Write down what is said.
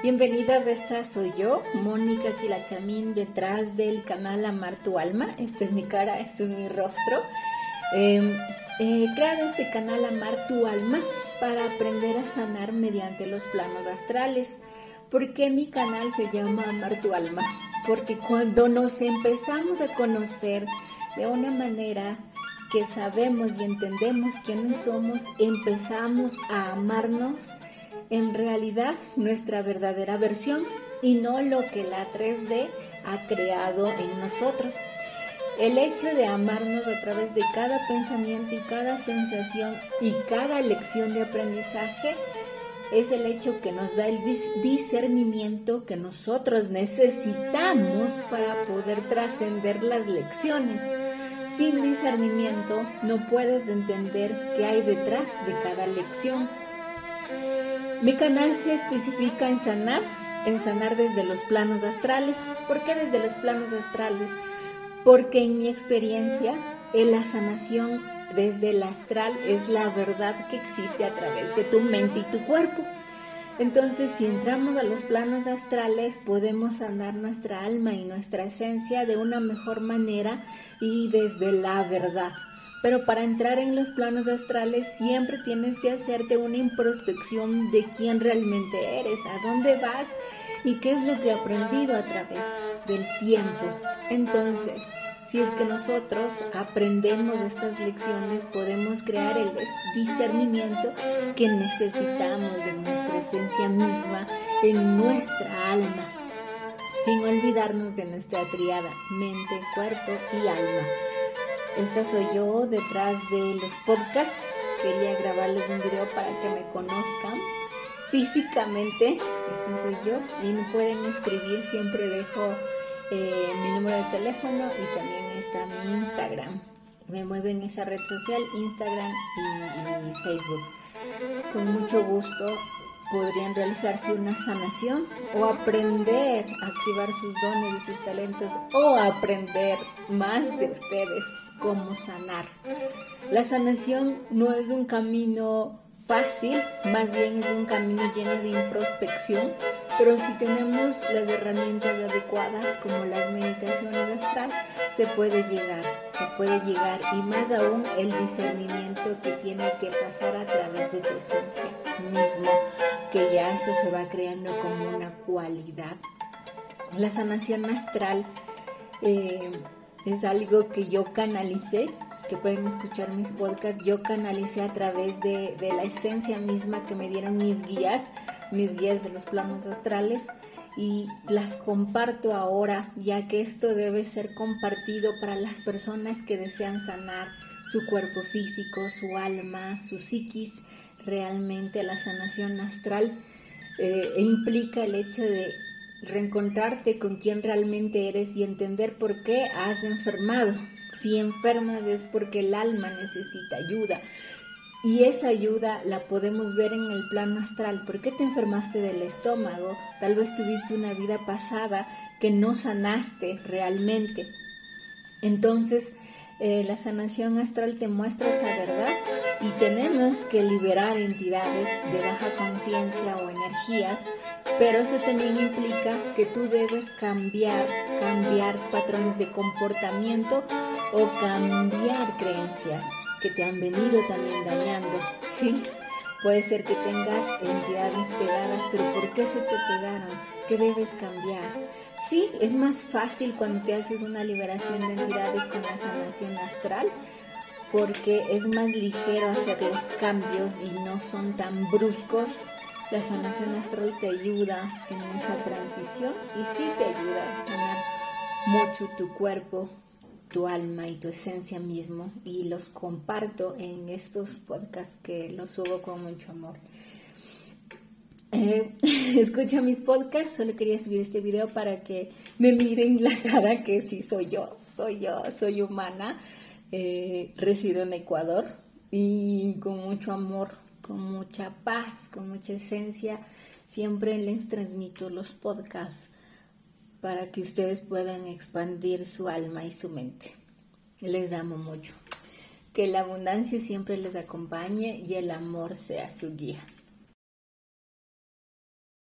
Bienvenidas, esta soy yo, Mónica Quilachamín, detrás del canal Amar tu Alma. Esta es mi cara, este es mi rostro. Em, he creado este canal Amar tu Alma para aprender a sanar mediante los planos astrales. ¿Por qué mi canal se llama Amar tu Alma? Porque cuando nos empezamos a conocer de una manera que sabemos y entendemos quiénes somos, empezamos a amarnos en realidad nuestra verdadera versión y no lo que la 3D ha creado en nosotros. El hecho de amarnos a través de cada pensamiento y cada sensación y cada lección de aprendizaje es el hecho que nos da el discernimiento que nosotros necesitamos para poder trascender las lecciones. Sin discernimiento no puedes entender qué hay detrás de cada lección. Mi canal se especifica en sanar, en sanar desde los planos astrales. ¿Por qué desde los planos astrales? Porque en mi experiencia, en la sanación desde el astral es la verdad que existe a través de tu mente y tu cuerpo. Entonces, si entramos a los planos astrales, podemos sanar nuestra alma y nuestra esencia de una mejor manera y desde la verdad. Pero para entrar en los planos astrales siempre tienes que hacerte una introspección de quién realmente eres, a dónde vas y qué es lo que he aprendido a través del tiempo. Entonces, si es que nosotros aprendemos estas lecciones, podemos crear el discernimiento que necesitamos en nuestra esencia misma, en nuestra alma, sin olvidarnos de nuestra triada mente, cuerpo y alma. Esta soy yo detrás de los podcasts. Quería grabarles un video para que me conozcan físicamente. Esta soy yo y me pueden escribir. Siempre dejo eh, mi número de teléfono y también está mi Instagram. Me muevo en esa red social, Instagram y Facebook. Con mucho gusto podrían realizarse una sanación o aprender a activar sus dones y sus talentos o aprender más de ustedes cómo sanar. La sanación no es un camino fácil, más bien es un camino lleno de introspección, pero si tenemos las herramientas adecuadas como las meditaciones astral, se puede llegar, se puede llegar y más aún el discernimiento que tiene que pasar a través de tu esencia mismo, que ya eso se va creando como una cualidad. La sanación astral eh, es algo que yo canalicé, que pueden escuchar mis podcasts, yo canalicé a través de, de la esencia misma que me dieron mis guías, mis guías de los planos astrales y las comparto ahora, ya que esto debe ser compartido para las personas que desean sanar su cuerpo físico, su alma, su psiquis. Realmente la sanación astral eh, implica el hecho de reencontrarte con quien realmente eres y entender por qué has enfermado. Si enfermas es porque el alma necesita ayuda. Y esa ayuda la podemos ver en el plano astral. ¿Por qué te enfermaste del estómago? Tal vez tuviste una vida pasada que no sanaste realmente. Entonces, eh, la sanación astral te muestra esa verdad y tenemos que liberar entidades de baja conciencia o energías, pero eso también implica que tú debes cambiar, cambiar patrones de comportamiento o cambiar creencias que te han venido también dañando, ¿sí? Puede ser que tengas entidades pegadas, pero ¿por qué se te pegaron? ¿Qué debes cambiar? Sí, es más fácil cuando te haces una liberación de entidades con la sanación astral, porque es más ligero hacer los cambios y no son tan bruscos. La sanación astral te ayuda en esa transición y sí te ayuda a sanar mucho tu cuerpo, tu alma y tu esencia mismo y los comparto en estos podcasts que los subo con mucho amor. Eh, escucha mis podcasts, solo quería subir este video para que me miren la cara que sí soy yo, soy yo, soy humana, eh, resido en Ecuador y con mucho amor, con mucha paz, con mucha esencia, siempre les transmito los podcasts para que ustedes puedan expandir su alma y su mente. Les amo mucho. Que la abundancia siempre les acompañe y el amor sea su guía.